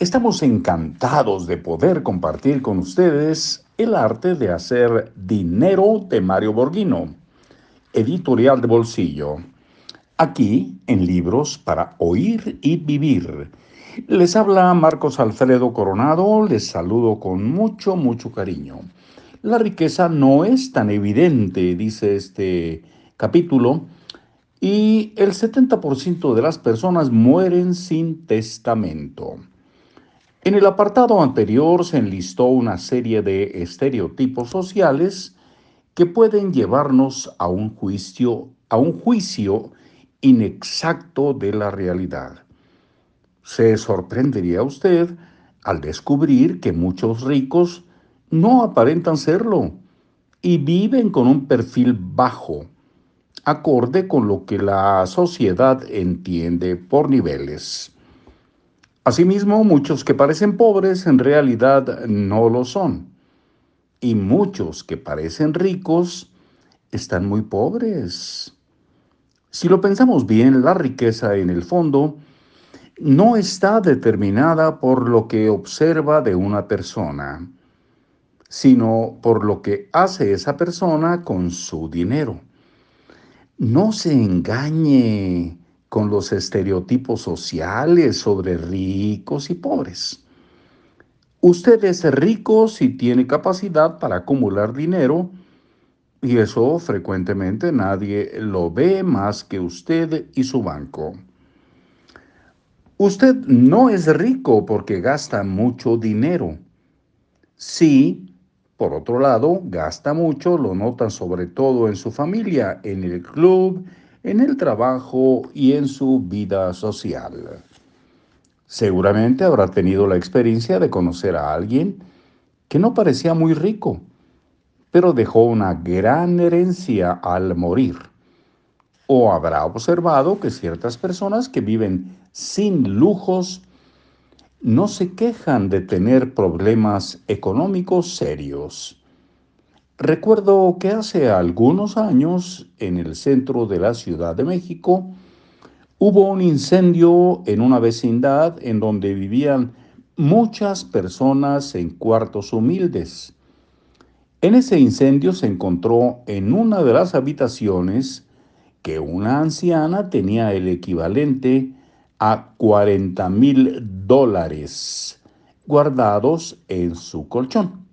Estamos encantados de poder compartir con ustedes el arte de hacer dinero de Mario Borghino, editorial de bolsillo. Aquí, en libros para oír y vivir. Les habla Marcos Alfredo Coronado, les saludo con mucho, mucho cariño. La riqueza no es tan evidente, dice este capítulo, y el 70% de las personas mueren sin testamento. En el apartado anterior se enlistó una serie de estereotipos sociales que pueden llevarnos a un juicio, a un juicio inexacto de la realidad. Se sorprendería usted al descubrir que muchos ricos no aparentan serlo y viven con un perfil bajo, acorde con lo que la sociedad entiende por niveles. Asimismo, muchos que parecen pobres en realidad no lo son. Y muchos que parecen ricos están muy pobres. Si lo pensamos bien, la riqueza en el fondo no está determinada por lo que observa de una persona, sino por lo que hace esa persona con su dinero. No se engañe con los estereotipos sociales sobre ricos y pobres. Usted es rico si tiene capacidad para acumular dinero y eso frecuentemente nadie lo ve más que usted y su banco. Usted no es rico porque gasta mucho dinero. Sí, por otro lado, gasta mucho, lo nota sobre todo en su familia, en el club, en el trabajo y en su vida social. Seguramente habrá tenido la experiencia de conocer a alguien que no parecía muy rico, pero dejó una gran herencia al morir. O habrá observado que ciertas personas que viven sin lujos no se quejan de tener problemas económicos serios. Recuerdo que hace algunos años, en el centro de la Ciudad de México, hubo un incendio en una vecindad en donde vivían muchas personas en cuartos humildes. En ese incendio se encontró en una de las habitaciones que una anciana tenía el equivalente a 40 mil dólares guardados en su colchón.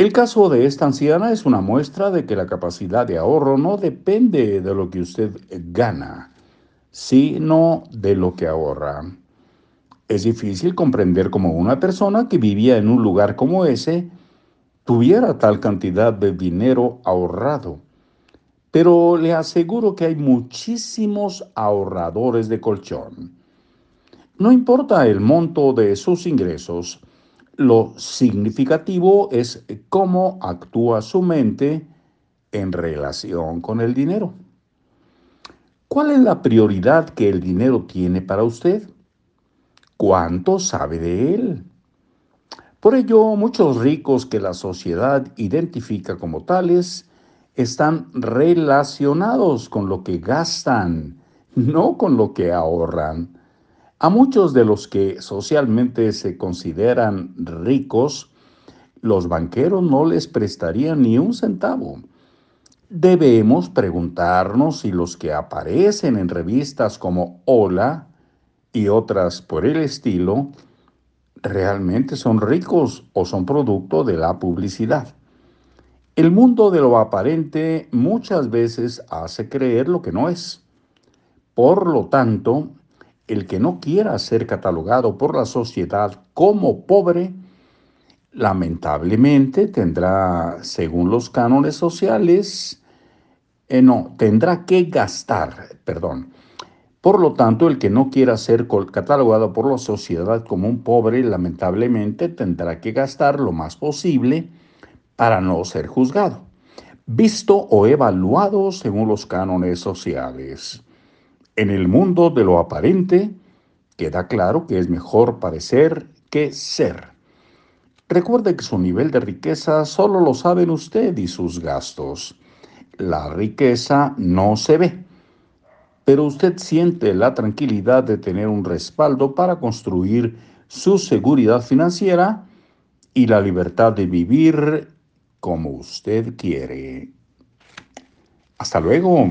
El caso de esta anciana es una muestra de que la capacidad de ahorro no depende de lo que usted gana, sino de lo que ahorra. Es difícil comprender cómo una persona que vivía en un lugar como ese tuviera tal cantidad de dinero ahorrado. Pero le aseguro que hay muchísimos ahorradores de colchón. No importa el monto de sus ingresos, lo significativo es cómo actúa su mente en relación con el dinero. ¿Cuál es la prioridad que el dinero tiene para usted? ¿Cuánto sabe de él? Por ello, muchos ricos que la sociedad identifica como tales están relacionados con lo que gastan, no con lo que ahorran. A muchos de los que socialmente se consideran ricos, los banqueros no les prestarían ni un centavo. Debemos preguntarnos si los que aparecen en revistas como Hola y otras por el estilo realmente son ricos o son producto de la publicidad. El mundo de lo aparente muchas veces hace creer lo que no es. Por lo tanto, el que no quiera ser catalogado por la sociedad como pobre, lamentablemente tendrá, según los cánones sociales, eh, no, tendrá que gastar, perdón. Por lo tanto, el que no quiera ser catalogado por la sociedad como un pobre, lamentablemente tendrá que gastar lo más posible para no ser juzgado, visto o evaluado según los cánones sociales. En el mundo de lo aparente, queda claro que es mejor parecer que ser. Recuerde que su nivel de riqueza solo lo saben usted y sus gastos. La riqueza no se ve. pero usted siente la tranquilidad de tener un respaldo para construir su seguridad financiera y la libertad de vivir como usted quiere. Hasta luego.